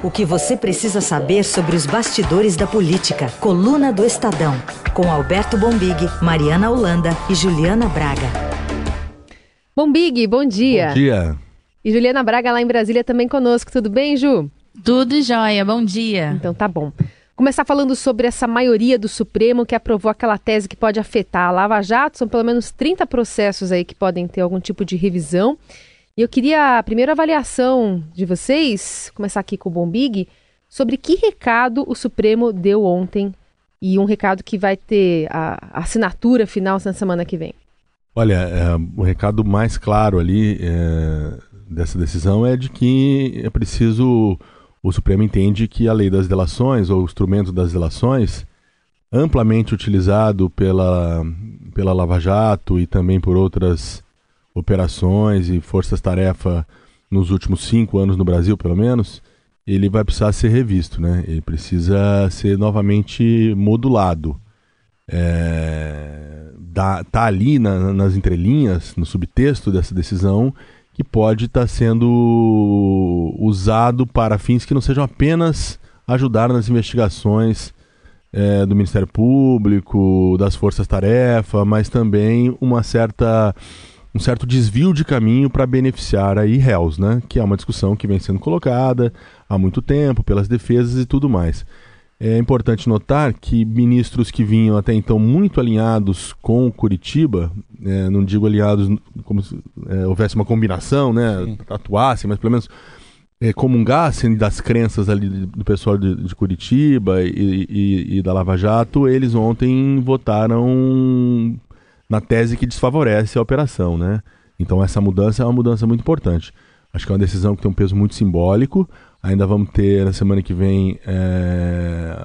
O que você precisa saber sobre os bastidores da política. Coluna do Estadão. Com Alberto Bombig, Mariana Holanda e Juliana Braga. Bombig, bom dia. Bom dia. E Juliana Braga lá em Brasília também conosco. Tudo bem, Ju? Tudo jóia, bom dia. Então tá bom. Começar falando sobre essa maioria do Supremo que aprovou aquela tese que pode afetar a Lava Jato. São pelo menos 30 processos aí que podem ter algum tipo de revisão. E eu queria a primeira avaliação de vocês, começar aqui com o Bombig, sobre que recado o Supremo deu ontem e um recado que vai ter a assinatura final na semana que vem. Olha, é, o recado mais claro ali é, dessa decisão é de que é preciso. O Supremo entende que a lei das delações, ou o instrumento das delações, amplamente utilizado pela, pela Lava Jato e também por outras operações e forças-tarefa nos últimos cinco anos no Brasil, pelo menos, ele vai precisar ser revisto, né? Ele precisa ser novamente modulado. É, dá, tá ali na, nas entrelinhas, no subtexto dessa decisão, que pode estar tá sendo usado para fins que não sejam apenas ajudar nas investigações é, do Ministério Público, das forças-tarefa, mas também uma certa um certo desvio de caminho para beneficiar aí réus, né? Que é uma discussão que vem sendo colocada há muito tempo pelas defesas e tudo mais. É importante notar que ministros que vinham até então muito alinhados com Curitiba, é, não digo alinhados como se é, houvesse uma combinação, né, Sim. atuassem, mas pelo menos é, comungassem das crenças ali do pessoal de, de Curitiba e, e, e, da Lava Jato, eles ontem votaram na tese que desfavorece a operação, né? Então essa mudança é uma mudança muito importante. Acho que é uma decisão que tem um peso muito simbólico. Ainda vamos ter na semana que vem é,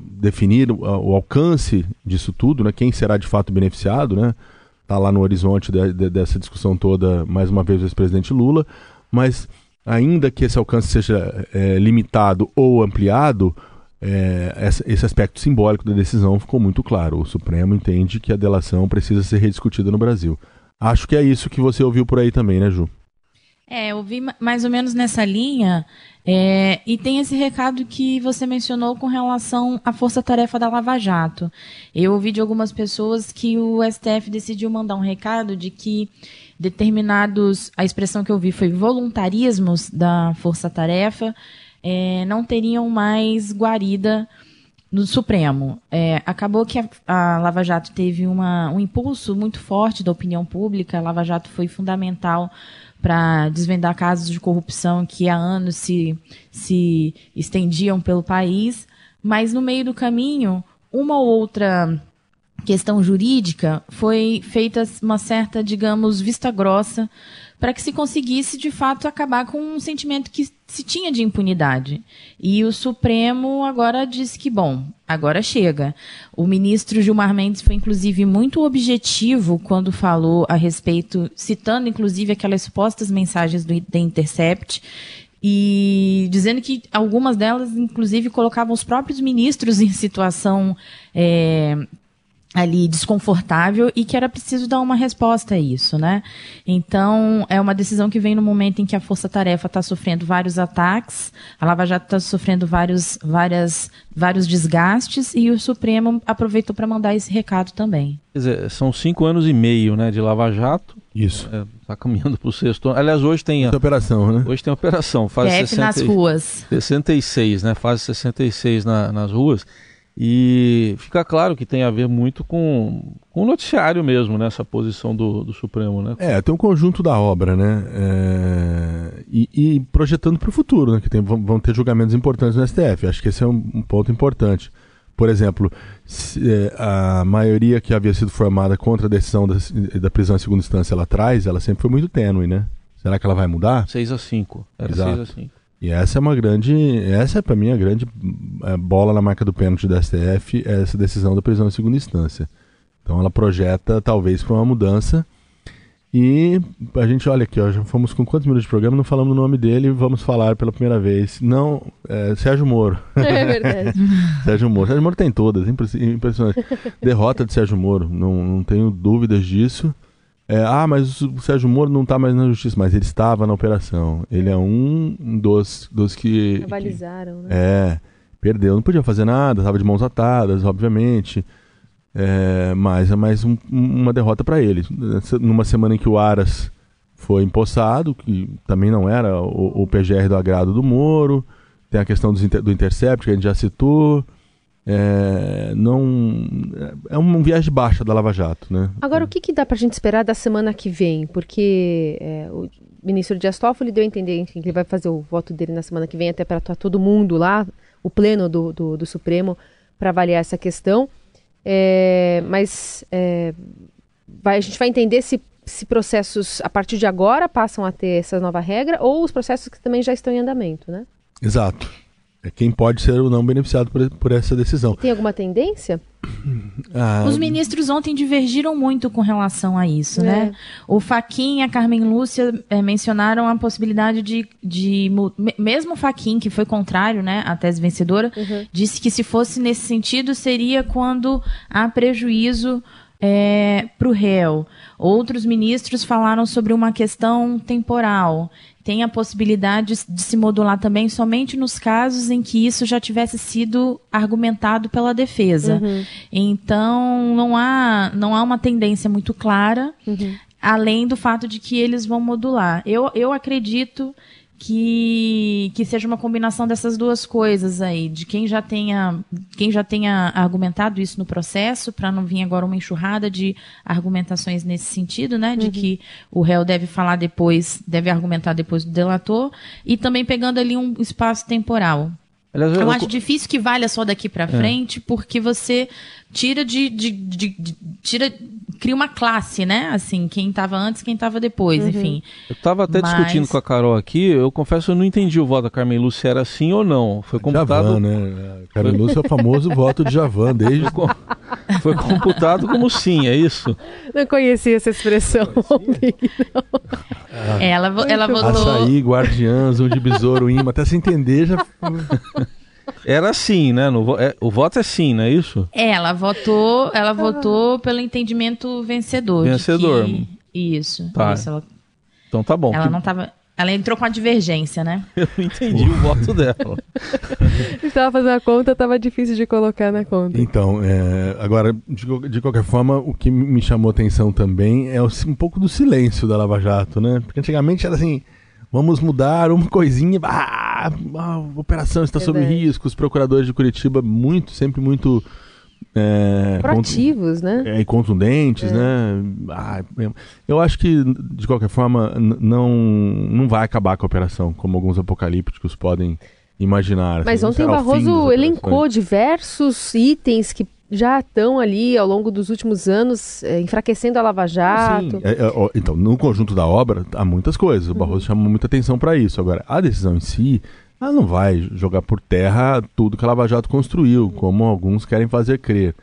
definir o, alcance disso tudo, né? Quem será de fato beneficiado, né? Está lá no horizonte de, de, dessa discussão toda, mais uma vez, o ex-presidente Lula. Mas ainda que esse alcance seja é, limitado ou ampliado, é, esse aspecto simbólico da decisão ficou muito claro. O Supremo entende que a delação precisa ser rediscutida no Brasil. Acho que é isso que você ouviu por aí também, né, Ju? É, eu vi mais ou menos nessa linha. É, e tem esse recado que você mencionou com relação à força-tarefa da Lava Jato. Eu ouvi de algumas pessoas que o STF decidiu mandar um recado de que determinados, a expressão que eu vi foi voluntarismos da força-tarefa, é, não teriam mais guarida no Supremo. É, acabou que a, a, Lava Jato teve uma, um impulso muito forte da opinião pública. A Lava Jato foi fundamental para desvendar casos de corrupção que há anos se, se estendiam pelo país. Mas no meio do caminho, uma ou outra questão jurídica foi feita uma certa, digamos, vista grossa para que se conseguisse, de fato, acabar com um sentimento que se tinha de impunidade. E o Supremo agora disse que, bom, agora chega. O ministro Gilmar Mendes foi, inclusive, muito objetivo quando falou a respeito, citando, inclusive, aquelas supostas mensagens do The Intercept, e dizendo que algumas delas, inclusive, colocavam os próprios ministros em situação é, ali desconfortável e que era preciso dar uma resposta a isso, né? Então, é uma decisão que vem no momento em que a Força Tarefa está sofrendo vários ataques, a Lava Jato está sofrendo vários, várias, vários desgastes e o Supremo aproveitou para mandar esse recado também. Quer dizer, são cinco anos e meio, né, de Lava Jato. Isso. Está é, tá caminhando para o sexto. Aliás, hoje tem a operação, né? Hoje tem a operação, fase PF 60, nas ruas. 66, né? Fase 66 na, nas ruas. E fica claro que tem a ver muito com, com o noticiário mesmo, nessa né, posição do, do Supremo, né? É, tem um conjunto da obra, né? É... E, e, projetando para o futuro, né? Que tem, vão ter julgamentos importantes no STF. Acho que esse é um, um ponto importante. Por exemplo, se, é, a maioria que havia sido formada contra a decisão da, da prisão em segunda instância lá atrás, ela sempre foi muito tênue, né? Será que ela vai mudar? 6 a 5. Era 6 a 5. E essa é uma grande, essa é para mim a grande é, bola na marca do pênalti da STF, é essa decisão da prisão em segunda instância. Então ela projeta talvez para uma mudança. E a gente olha aqui, ó, já fomos com quantos minutos de programa, não falamos o nome dele, vamos falar pela primeira vez. Não, é, Sérgio Moro. É verdade. Sérgio Moro. Sérgio Moro tem todas, impressionante. Derrota de Sérgio Moro, não, não tenho dúvidas disso. É, ah, mas o Sérgio Moro não está mais na justiça, mas ele estava na operação. Ele é um dos, dos que. Avalizaram, né? É, perdeu. Não podia fazer nada, estava de mãos atadas, obviamente. É, mas é mais um, uma derrota para ele. Numa semana em que o Aras foi empossado, que também não era o, o PGR do agrado do Moro. Tem a questão do, do Intercept, que a gente já citou. É, não é um viés baixa da Lava Jato, né? Agora, o que, que dá para a gente esperar da semana que vem? Porque é, o ministro Dias Toffoli deu a entender enfim, que ele vai fazer o voto dele na semana que vem, até para estar todo mundo lá, o pleno do, do, do Supremo, para avaliar essa questão. É, mas é, vai, a gente vai entender se, se processos a partir de agora passam a ter essa nova regra ou os processos que também já estão em andamento, né? Exato é quem pode ser ou não beneficiado por, por essa decisão. Tem alguma tendência? Ah, Os ministros ontem divergiram muito com relação a isso, né? é. né? O Faquin e a Carmen Lúcia é, mencionaram a possibilidade de, de mesmo o Faquin, que foi contrário, né, à tese vencedora, uhum. disse que se fosse nesse sentido seria quando há prejuízo é, para o réu. Outros ministros falaram sobre uma questão temporal tem a possibilidade de se modular também somente nos casos em que isso já tivesse sido argumentado pela defesa. Uhum. Então, não há, não há uma tendência muito clara, uhum. além do fato de que eles vão modular. Eu, eu acredito que, que seja uma combinação dessas duas coisas aí, de quem já tenha, quem já tenha argumentado isso no processo, para não vir agora uma enxurrada de argumentações nesse sentido, né? De uhum. que o réu deve falar depois, deve argumentar depois do delator, e também pegando ali um espaço temporal. Aliás, eu, eu acho difícil que valha só daqui para é. frente, porque você tira de, de, de, de, tira cria uma classe, né? Assim, quem estava antes, quem estava depois, uhum. enfim. Eu estava até Mas... discutindo com a Carol aqui, eu confesso que eu não entendi o voto da Carmen Lúcia era sim ou não. Foi computado. Javan, né? Carmen Lúcia é o famoso voto de Javan, desde. Foi computado como sim, é isso? Não conhecia essa expressão. não. Ah, ela, ela votou. Açaí, guardiãs, um de besouro, imã, até se entender já. Era sim, né? No, é, o voto é sim, não é isso? É, ela votou, ela votou pelo entendimento vencedor. Vencedor. Que, isso. Tá. Isso, ela, então tá bom. Ela que... não tava. Ela entrou com a divergência, né? Eu não entendi o voto dela. Estava fazendo a conta, estava difícil de colocar na conta. Então, é, agora, de, de, qualquer forma, o que me chamou atenção também é um pouco do silêncio da Lava Jato, né? Porque antigamente era assim, vamos mudar uma coisinha, ah, a operação está sob risco. Os procuradores de Curitiba, muito, sempre muito. É, Proativos, né? É, e contundentes, é. né? Ah, eu acho que, de qualquer forma, não, não vai acabar com a operação, como alguns apocalípticos podem imaginar. Mas assim, ontem o Barroso elencou diversos itens que já estão ali ao longo dos últimos anos é, enfraquecendo a Lava Jato. É, é, então, no conjunto da obra há muitas coisas. O uhum. Barroso chamou muita atenção para isso. Agora, a decisão em si, ela não vai jogar por terra tudo que a Lava Jato construiu, como alguns querem fazer crer.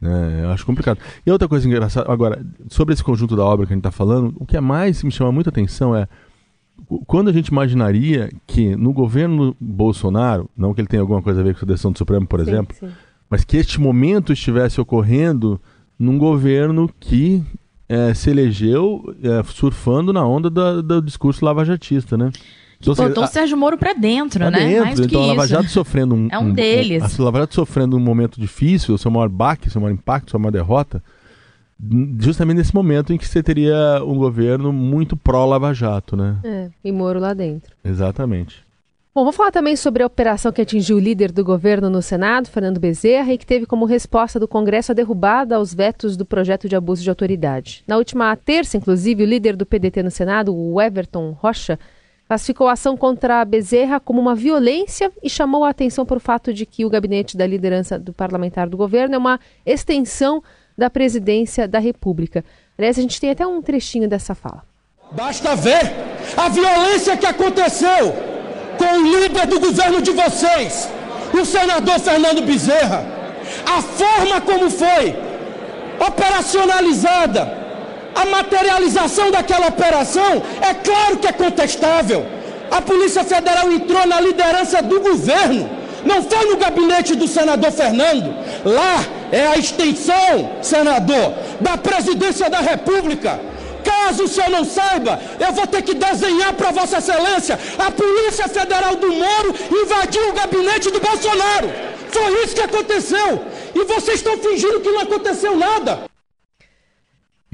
Né? Eu acho complicado. E outra coisa engraçada, agora, sobre esse conjunto da obra que a gente está falando, o que é mais me chama muita atenção é quando a gente imaginaria que no governo Bolsonaro, não que ele tenha alguma coisa a ver com a decisão do Supremo, por sim, exemplo, sim mas que este momento estivesse ocorrendo num governo que é, se elegeu é, surfando na onda da, do discurso lavajatista, né? Então, botou o Sérgio Moro para dentro, pra né? Dentro. Mais então, a Lava Jato sofrendo um, é um, um deles. Um, a Lava Jato sofrendo um momento difícil, o seu maior baque, o seu maior impacto, a sua maior derrota, justamente nesse momento em que você teria um governo muito pró-Lava Jato, né? É, e Moro lá dentro. Exatamente. Bom, vou falar também sobre a operação que atingiu o líder do governo no Senado, Fernando Bezerra, e que teve como resposta do Congresso a derrubada aos vetos do projeto de abuso de autoridade. Na última terça, inclusive, o líder do PDT no Senado, o Everton Rocha, classificou a ação contra a Bezerra como uma violência e chamou a atenção para o fato de que o gabinete da liderança do parlamentar do governo é uma extensão da presidência da República. Aliás, a gente tem até um trechinho dessa fala. Basta ver a violência que aconteceu com o líder do governo de vocês, o senador Fernando Bezerra. A forma como foi operacionalizada, a materialização daquela operação, é claro que é contestável. A Polícia Federal entrou na liderança do governo, não foi no gabinete do senador Fernando. Lá é a extensão, senador, da presidência da República Caso o senhor não saiba, eu vou ter que desenhar para Vossa Excelência. A Polícia Federal do Moro invadiu o gabinete do Bolsonaro. Foi isso que aconteceu. E vocês estão fingindo que não aconteceu nada.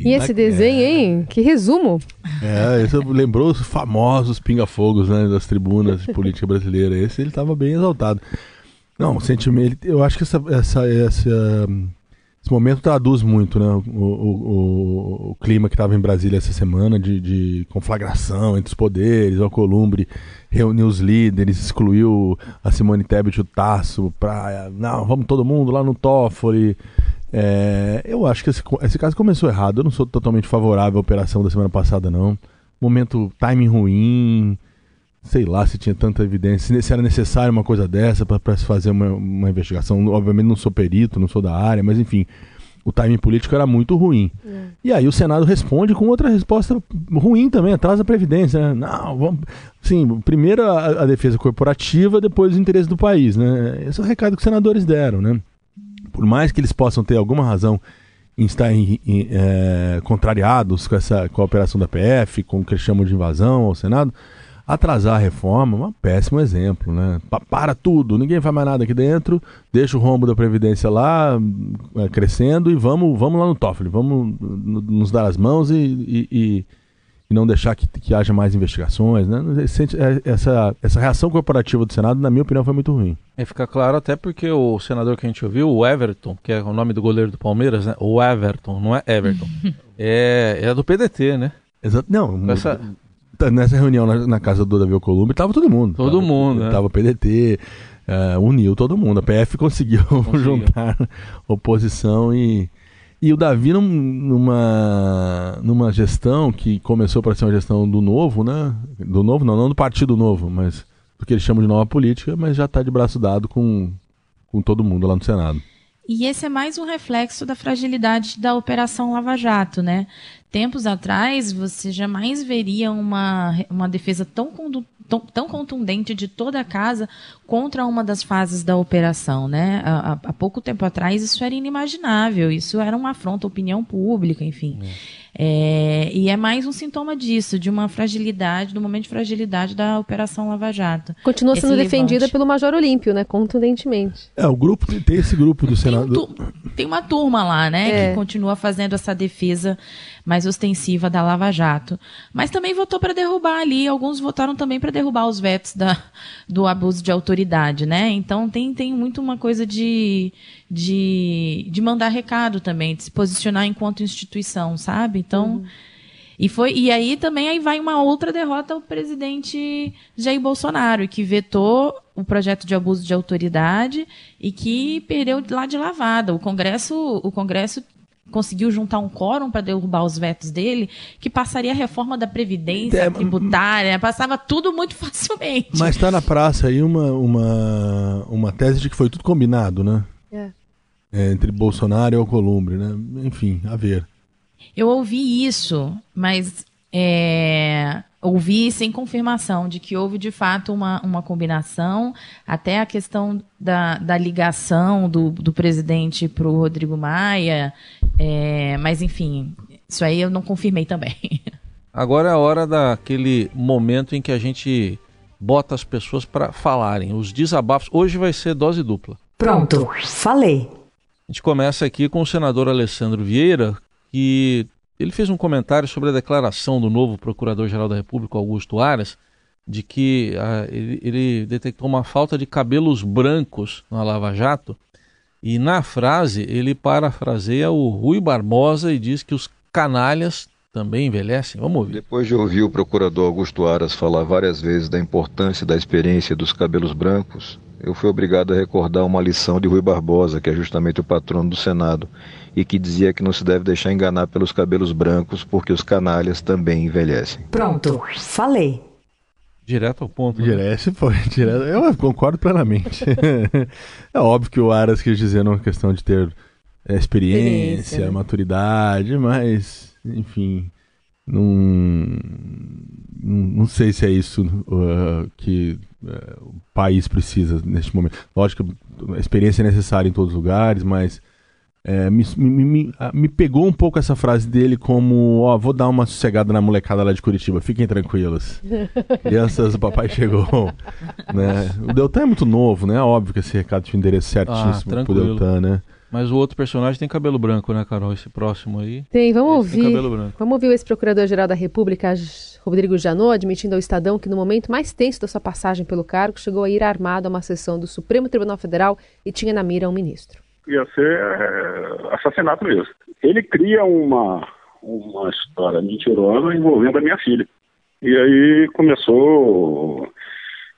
E esse desenho, hein? Que resumo. É, isso lembrou os famosos pinga-fogos né, das tribunas de política brasileira. Esse ele estava bem exaltado. Não, o sentimento. Eu acho que essa, essa, essa, esse momento traduz muito né, o, o, o clima que estava em Brasília essa semana de, de, conflagração entre os poderes. O Alcolumbre reuniu os líderes, excluiu a Simone Tebet e o Tasso para. Não, vamos todo mundo lá no Toffoli. É, eu acho que esse, esse, caso começou errado. Eu não sou totalmente favorável à operação da semana passada, não. Momento, timing ruim. Sei lá se tinha tanta evidência, se era necessário uma coisa dessa para se fazer uma, uma, investigação. Obviamente não sou perito, não sou da área, mas enfim, o timing político era muito ruim. É. E aí o Senado responde com outra resposta ruim também, atrás da Previdência. Né? Não, vamos. Sim, primeiro a, a defesa corporativa, depois os interesses do país. Né? Esse é o recado que os senadores deram, né? Por mais que eles possam ter alguma razão em estar em, em, é, contrariados com essa com a operação da PF, com o que chamam de invasão ao Senado, atrasar a reforma é um péssimo exemplo, né? Para tudo, ninguém faz mais nada aqui dentro, deixa o rombo da Previdência lá é, crescendo e vamos, vamos lá no Toffoli, vamos nos dar as mãos e, e e não deixar que, que haja mais investigações. Né? É, essa, essa reação corporativa do Senado, na minha opinião, foi muito ruim. É, fica claro até porque o senador que a gente ouviu, o Everton, que é o nome do goleiro do Palmeiras, né? o Everton, não é Everton, é, é do PDT, né? Exato. Não, Essa... nessa reunião na, na, casa do Davi Alcolumbre, estava todo mundo. Todo tava, mundo, Estava o PDT, uh, uniu todo mundo. A PF conseguiu, conseguiu. juntar oposição e e o Davi, num, numa, numa gestão que começou para ser uma gestão do novo, né? Do novo, não, não do Partido Novo, mas do que eles chamam de nova política, mas já está de braço dado com, com todo mundo lá no Senado. E esse é mais um reflexo da fragilidade da Operação Lava Jato, né? Tempos atrás, você jamais veria uma, uma defesa tão, tão, tão contundente de toda a casa contra uma das fases da operação, né? Há, há pouco tempo atrás, isso era inimaginável, isso era uma afronta à opinião pública, enfim. É. É, e é mais um sintoma disso, de uma fragilidade, do momento de fragilidade da Operação Lava Jato. Continua sendo defendida pelo Major Olímpio, né? Contundentemente. É, o grupo, tem esse grupo do Senado. Tem, um, tem uma turma lá, né, é. que continua fazendo essa defesa mais ostensiva da Lava Jato. Mas também votou para derrubar ali, alguns votaram também para derrubar os vetos da, do abuso de autoridade, né? Então tem, tem muito uma coisa de de, de mandar recado também, de se posicionar enquanto instituição, sabe? Então. Uhum. E, foi, e aí também aí vai uma outra derrota ao presidente Jair Bolsonaro, que vetou o projeto de abuso de autoridade e que perdeu lá de lavada. O Congresso, o Congresso conseguiu juntar um quórum para derrubar os vetos dele, que passaria a reforma da Previdência é, tributária, passava tudo muito facilmente. Mas está na praça aí uma, uma, uma tese de que foi tudo combinado, né? É é, entre Bolsonaro e Alcolumbre, né? Enfim, a ver. Eu ouvi isso, mas é, ouvi sem confirmação de que houve de fato uma, uma combinação, até a questão da, da ligação do, do presidente para o Rodrigo Maia, é, mas enfim, isso aí eu não confirmei também. Agora é a hora daquele momento em que a gente bota as pessoas para falarem, os desabafos. Hoje vai ser dose dupla. Pronto, falei. A gente começa aqui com o senador Alessandro Vieira, que ele fez um comentário sobre a declaração do novo Procurador-Geral da República, Augusto Aras, de que ah, ele, ele, detectou uma falta de cabelos brancos na Lava Jato. E na frase ele parafraseia o Rui Barbosa e diz que os canalhas também envelhecem. Vamos ouvir. Depois de ouvir o procurador Augusto Aras falar várias vezes da importância da experiência dos cabelos brancos, eu fui obrigado a recordar uma lição de Rui Barbosa, que é justamente o patrono do Senado, e que dizia que não se deve deixar enganar pelos cabelos brancos, porque os canalhas também envelhecem. Pronto, falei. Direto ao ponto. Né? Direto, foi, direto. Eu concordo plenamente. é óbvio que o Aras quis dizer uma questão de ter é, experiência, experiência né? maturidade, mas, enfim, não, não sei se é isso uh, que uh, o país precisa neste momento. Lógico que a experiência é necessária em todos os lugares, mas É, me, me, me, me, pegou um pouco essa frase dele como, ó, vou dar uma sossegada na molecada lá de Curitiba, fiquem tranquilos. Crianças, o papai chegou. né? O Deltan é muito novo, né? Óbvio que esse recado tinha um endereço certíssimo ah, pro Deltan, né? Mas o outro personagem tem cabelo branco, né, Carol? Esse próximo aí. Tem, vamos ouvir. Tem cabelo branco. Vamos ouvir o ex-procurador-geral da República, Rodrigo Janot, admitindo ao Estadão que no momento mais tenso da sua passagem pelo cargo, chegou a ir armado a uma sessão do Supremo Tribunal Federal e tinha na mira um ministro ia ser é, assassinato mesmo. Ele cria uma, uma história mentirosa envolvendo a minha filha. E aí começou,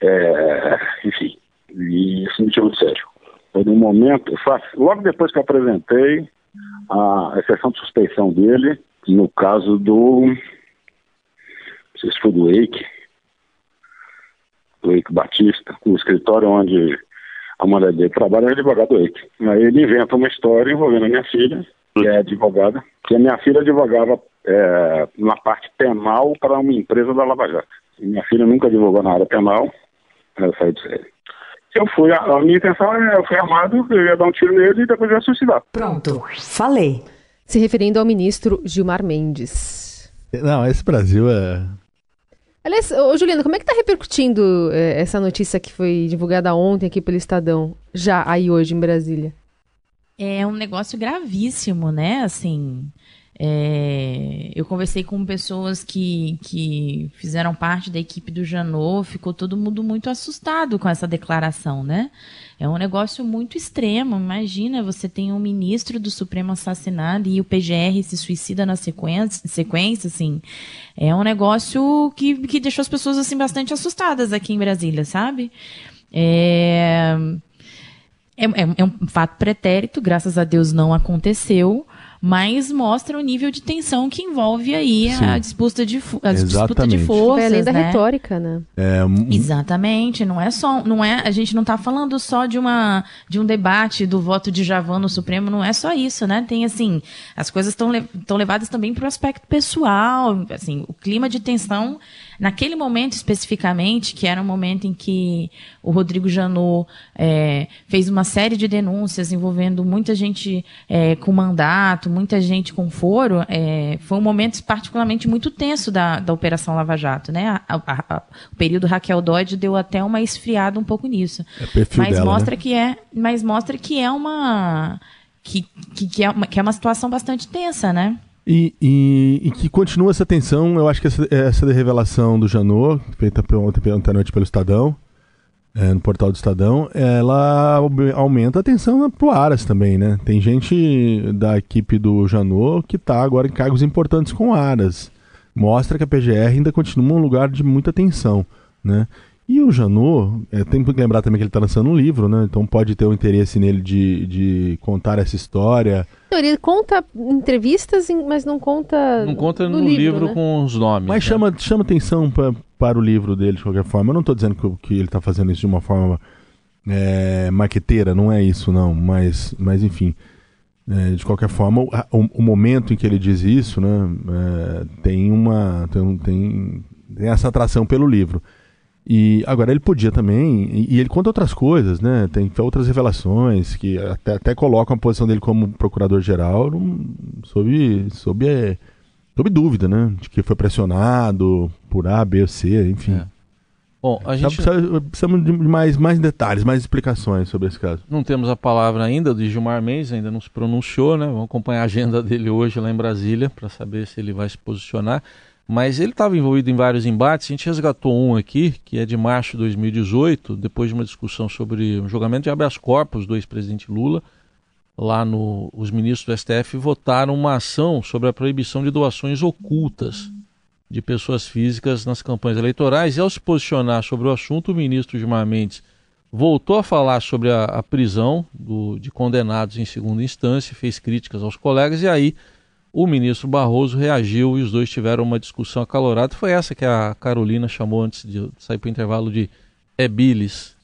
é, enfim, e isso me tirou de sério. Foi num momento, logo depois que eu apresentei a exceção de suspeição dele, no caso do, não sei se foi do Eike, do Eike Batista, o escritório onde a mulher dele trabalha é advogado. Aí ele inventa uma história envolvendo a minha filha, que é advogada, que a minha filha advogava é, na parte penal para uma empresa da Lava Jato. E minha filha nunca advogou na área penal, ela saiu de série. Eu fui, a, minha intenção é, eu fui armado, eu ia dar um tiro nele e depois ia suicidar. Pronto, falei. Se referindo ao ministro Gilmar Mendes. Não, esse Brasil é Aliás, ô, Juliana, como é que está repercutindo é, essa notícia que foi divulgada ontem aqui pelo Estadão, já aí hoje em Brasília? É um negócio gravíssimo, né? Assim, é, eu conversei com pessoas que, que fizeram parte da equipe do Janot, ficou todo mundo muito assustado com essa declaração, né? É um negócio muito extremo. Imagina, você tem um ministro do Supremo assassinado e o PGR se suicida na sequência, sequência assim. É um negócio que, que deixou as pessoas assim bastante assustadas aqui em Brasília, sabe? É, é, é, é um fato pretérito, graças a Deus não aconteceu mas mostra o nível de tensão que envolve aí a disputa de, a disputa de forças. além da né? retórica, né? É, Exatamente, não é só, não é, a gente não está falando só de uma de um debate do voto de Javan no Supremo, não é só isso, né? Tem assim, as coisas estão estão levadas também para o aspecto pessoal, assim, o clima de tensão Naquele momento especificamente, que era um momento em que o Rodrigo Janot é, fez uma série de denúncias envolvendo muita gente é, com mandato, muita gente com foro, é, foi um momento particularmente muito tenso da, da Operação Lava Jato. Né? A, a, a, o período Raquel Dodge deu até uma esfriada um pouco nisso. É mas dela, mostra né? que é, mas mostra que é uma que, que, que, é uma, que é uma situação bastante tensa, né? E, e, e, que continua essa tensão, eu acho que essa, essa revelação do Janot, feita ontem, à noite pelo Estadão, é, no portal do Estadão, ela aumenta a tensão pro Aras também, né? Tem gente da equipe do Janot que está agora em cargos importantes com Aras. Mostra que a PGR ainda continua um lugar de muita tensão, né? E o Janot, é, tem que lembrar também que ele está lançando um livro, né? Então pode ter o um interesse nele de, de contar essa história ele conta entrevistas, mas não conta. Não conta no, no livro, livro né? com os nomes. Mas né? chama, chama atenção pra, para o livro dele de qualquer forma. Eu não estou dizendo que, que ele está fazendo isso de uma forma é, maqueteira, não é isso, não. Mas, mas enfim. É, de qualquer forma, o, o, o, momento em que ele diz isso, né, é, tem uma tem, tem, tem essa atração pelo livro. E agora ele podia também, e, e, ele conta outras coisas, né? Tem outras revelações que até, até colocam a posição dele como procurador-geral sob, sob, é, sob dúvida, né? De que foi pressionado por A, B ou C, enfim. É. Bom, a gente... Precisamos de mais, mais detalhes, mais explicações sobre esse caso. Não temos a palavra ainda de Gilmar Mendes, ainda não se pronunciou, né? Vamos acompanhar a agenda dele hoje lá em Brasília para saber se ele vai se posicionar. Mas ele estava envolvido em vários embates. A gente resgatou um aqui, que é de março de 2018, depois de uma discussão sobre o julgamento de habeas corpus do ex-presidente Lula. Lá no, os ministros do STF votaram uma ação sobre a proibição de doações ocultas de pessoas físicas nas campanhas eleitorais. E ao se posicionar sobre o assunto, o ministro Gilmar Mendes voltou a falar sobre a, a prisão do, de condenados em segunda instância, fez críticas aos colegas e aí o ministro Barroso reagiu e os dois tiveram uma discussão acalorada. Foi essa que a Carolina chamou antes de sair para o intervalo de é bilis.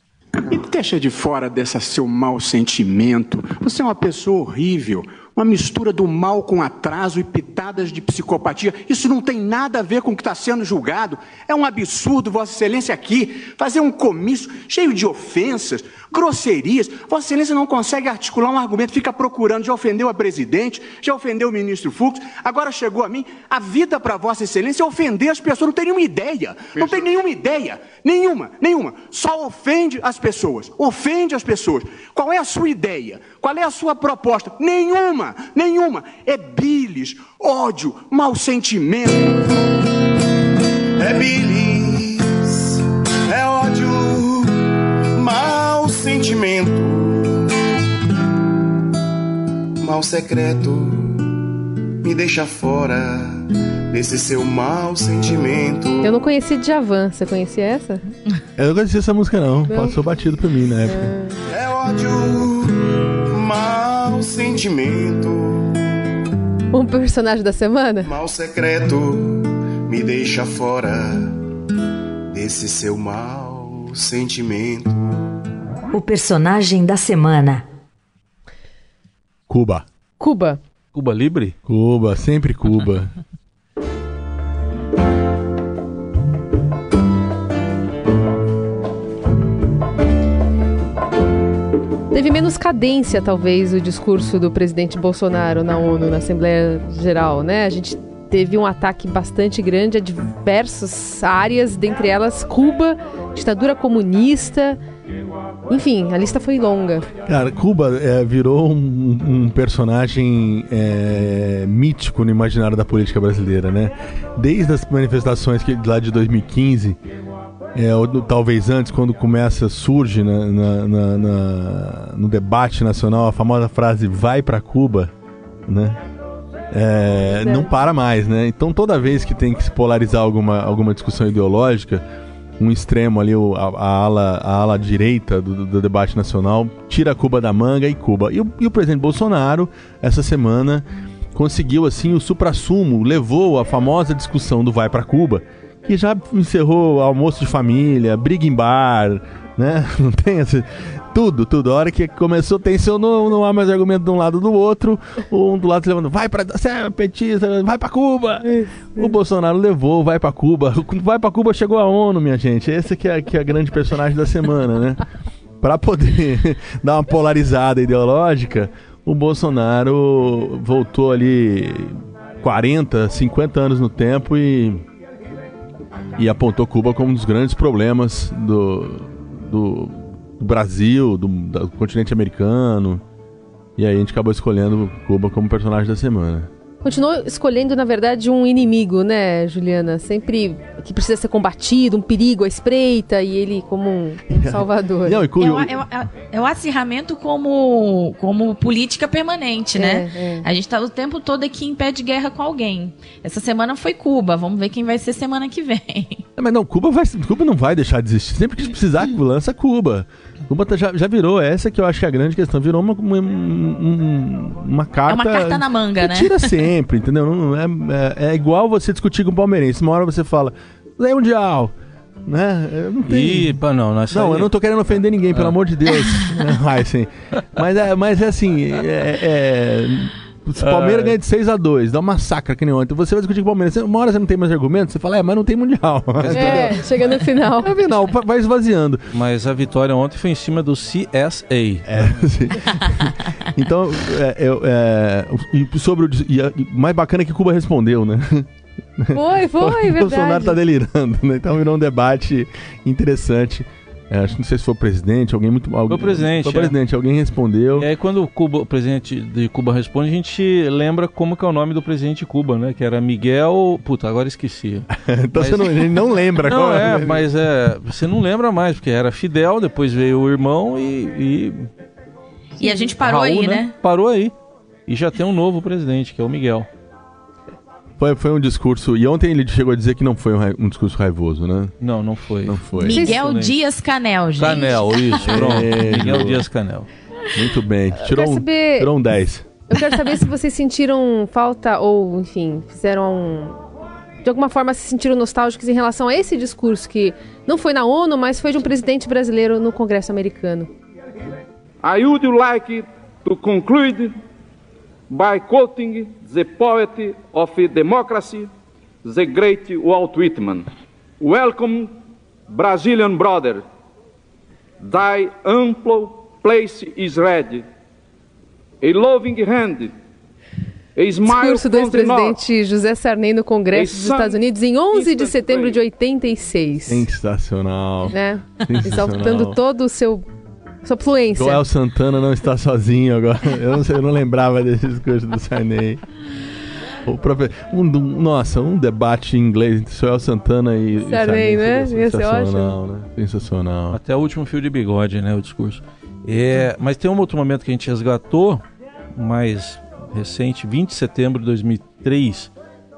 E deixa de fora desse seu mau sentimento. Você é uma pessoa horrível. Uma mistura do mal com atraso e pitadas de psicopatia. Isso não tem nada a ver com o que está sendo julgado. É um absurdo, Vossa Excelência, aqui fazer um comício cheio de ofensas, grosserias. Vossa Excelência não consegue articular um argumento, fica procurando. Já ofendeu a presidente, já ofendeu o ministro Fux, agora chegou a mim. A vida para Vossa Excelência é ofender as pessoas. Não tem nenhuma ideia. Não tem nenhuma ideia. Nenhuma, nenhuma. Só ofende as pessoas. Ofende as pessoas. Qual é a sua ideia? Qual é a sua proposta? Nenhuma, nenhuma. É bilis, ódio, mau sentimento. É bilis, é ódio, mau sentimento, mal secreto, me deixa fora desse seu mau sentimento. Eu não conheci Djavan, você conhecia essa? Eu não conhecia essa música não, passou batido pra mim na época. É ódio, mau sentimento, Um personagem da semana? mal secreto, me deixa fora desse seu mau sentimento. O personagem da semana. Cuba. Cuba. Cuba Libre? Cuba, sempre Cuba. Teve menos cadência, talvez, o discurso do presidente Bolsonaro na ONU, na Assembleia Geral, né? A gente teve um ataque bastante grande a diversas áreas, dentre elas Cuba, ditadura comunista. Enfim, a lista foi longa. Cara, Cuba é, virou um, um personagem é, mítico no imaginário da política brasileira, né? Desde as manifestações que, lá de 2015, é, ou talvez antes, quando começa, surge na- na- na- no debate nacional a famosa frase vai pra Cuba, né? É, não para mais, né? Então toda vez que tem que se polarizar alguma, alguma discussão ideológica, um extremo ali, a, a ala, a ala direita do, do debate nacional, tira Cuba da manga e Cuba. E o, e o presidente Bolsonaro, essa semana, conseguiu assim o suprassumo, levou a famosa discussão do vai pra Cuba, que já encerrou almoço de família, briga em bar, né? Não tem esse... Tudo, tudo. A hora que começou, tensionou, não há mais argumento de um lado do outro. Um do lado se levando, vai pra. Você é petista, vai pra Cuba! O Bolsonaro levou, vai pra Cuba. Vai pra Cuba chegou a ONU, minha gente. Esse que é, que é a grande personagem da semana, né? Pra poder dar uma polarizada ideológica, o Bolsonaro voltou ali 40, 50 anos no tempo e, e apontou Cuba como um dos grandes problemas do, do, do Brasil, do, do continente americano. E aí a gente acabou escolhendo Cuba como personagem da semana. Continuou escolhendo, na verdade, um inimigo, né, Juliana? Sempre que precisa ser combatido, um perigo à espreita, e ele como um, um salvador. Não, e cu- É o, é o- é o acirramento como, como política permanente, né? É, é. A gente tá o tempo todo aqui em pé de guerra com alguém. Essa semana foi Cuba, vamos ver quem vai ser semana que vem. É, mas não, Cuba, vai, Cuba não vai deixar de existir. Sempre que precisar, lança Cuba. Cuba tá- já, já virou, essa que eu acho que é a grande questão, virou uma, uma, um- uma carta. É uma carta na manga, né? Tira sempre, entendeu? Não, é, é, é igual você discutir com o palmeirense. Uma hora você fala, Lei Mundial, né? Eu Não. Ih, pá, não, Não, aí- eu não tô querendo ofender ninguém, pelo amor de Deus. Ai, sim. Mas é, mas é assim, é, é- se o Palmeiras Ah. ganha de 6x2, dá uma massacre que nem ontem. Você vai discutir com o Palmeiras. Uma hora você não tem mais argumento, você fala, é, mas não tem Mundial. É, chega no final. No final, va- vai esvaziando. Mas a vitória ontem foi em cima do CSA. É, então, é, eu, é, sobre o. E mais bacana é que Cuba respondeu, né? Foi, foi, o Bolsonaro verdade. tá delirando, né? Então virou um debate interessante. É, acho que não sei se foi o presidente, alguém muito. Alguém, o presidente, Foi o é. presidente, alguém respondeu. E aí quando o, Cuba- o presidente de Cuba responde, a gente lembra como que é o nome do presidente de Cuba, né? Que era Miguel... Puta, agora esqueci. então Mas- você não, a gente não lembra Não, qual é, mas é... Você não lembra mais, porque era Fidel, depois veio o irmão e... e E a gente parou Raul, aí, né? Parou aí. E já tem um novo presidente, que é o Miguel. Foi, foi um discurso. E ontem ele chegou a dizer que não foi um, um discurso raivoso, né? Não, não foi. Não foi. Miguel Isso? Dias Canel, gente. Canel, isso, pronto. É, Miguel. Dias Canel. Muito bem. Tirou quero um, saber- tirou um 10. Eu quero saber se vocês sentiram falta ou, enfim, fizeram um- de alguma forma se sentiram nostálgicos em relação a esse discurso que não foi na ONU, mas foi de um presidente brasileiro no Congresso americano. I would like to conclude by quoting the poet of democracy, the great Walt Whitman. Welcome, Brazilian brother. Thy ample place is ready. A loving hand. Discurso do ex-presidente José Sarney no Congresso dos Estados Unidos em 11 de setembro de 86. Sensacional. Né? Sensacional. Exaltando todo o seu sua fluência. Joel Santana não está sozinho agora. Eu não, sei, eu não lembrava desse discurso do Sarney. O próprio, um, um- nossa, um debate em inglês entre Joel Santana e e Sarney, né? seria Ia ser Sensacional, né? Sensacional. Até o último fio de bigode, né? O discurso. É, mas tem um outro momento que a gente resgatou, mais recente, 20 de setembro de 2003.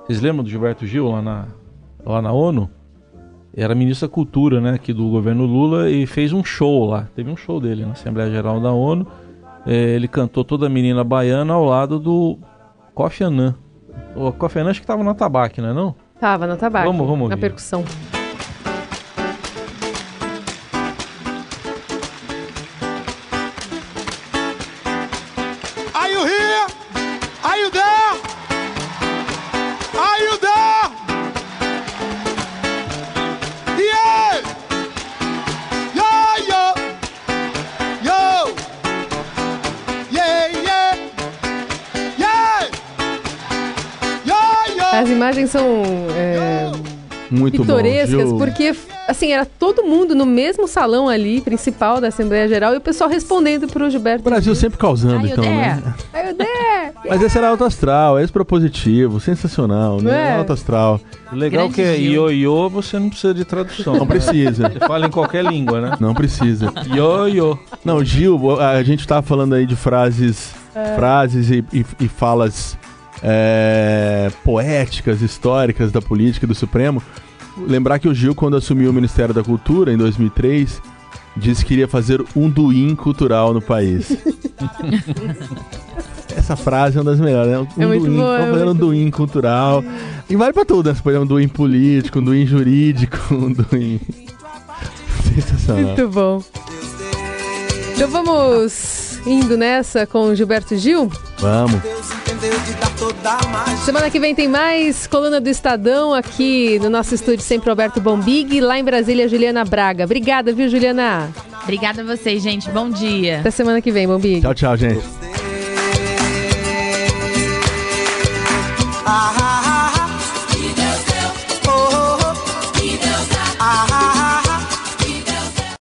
Vocês lembram do Gilberto Gil lá na, lá na ONU? Era ministro da Cultura, né? Aqui do governo Lula e fez um show lá. Teve um show dele na Assembleia Geral da ONU. É, ele cantou toda a menina baiana ao lado do Kofi Annan. O Kofi Annan acho que tava no atabaque, não é não? Tava no tabaco. Vamos- vamos Na ouvir. percussão. São é, Muito bom, pitorescas, Gil. porque assim, era todo mundo no mesmo salão ali, principal da Assembleia Geral, e o pessoal respondendo pro Gilberto. O Brasil sempre causando, então, né? Aí o Dé! Mas esse era alto astral, é propositivo, sensacional, né? é? Alto astral. O legal Grande que é Gil. ioiô, você não precisa de tradução. Não precisa. Você fala em qualquer língua, né? Não precisa. Ioiô. Não, Gil, a gente tava falando aí de frases, É. frases e, e- e falas é, poéticas, históricas da política e do Supremo. Lembrar que o Gil, quando assumiu o Ministério da Cultura, em 2003, disse que iria fazer um duim cultural no país. Essa frase é uma das melhores, né? Um É muito duim, boa, é vamos fazer um duim cultural. E vale pra tudo, né? Você pode um duim político, um duim jurídico, um duim... Sensacional. Muito bom. Então vamos indo nessa com o Gilberto Gil. Vamos. Semana que vem tem mais coluna do Estadão aqui no nosso estúdio sempre Roberto Bombig, lá em Brasília Juliana Braga. Obrigada, viu, Juliana? Obrigada a vocês, gente. Bom dia. Até semana que vem, Bombig. Tchau, tchau, gente.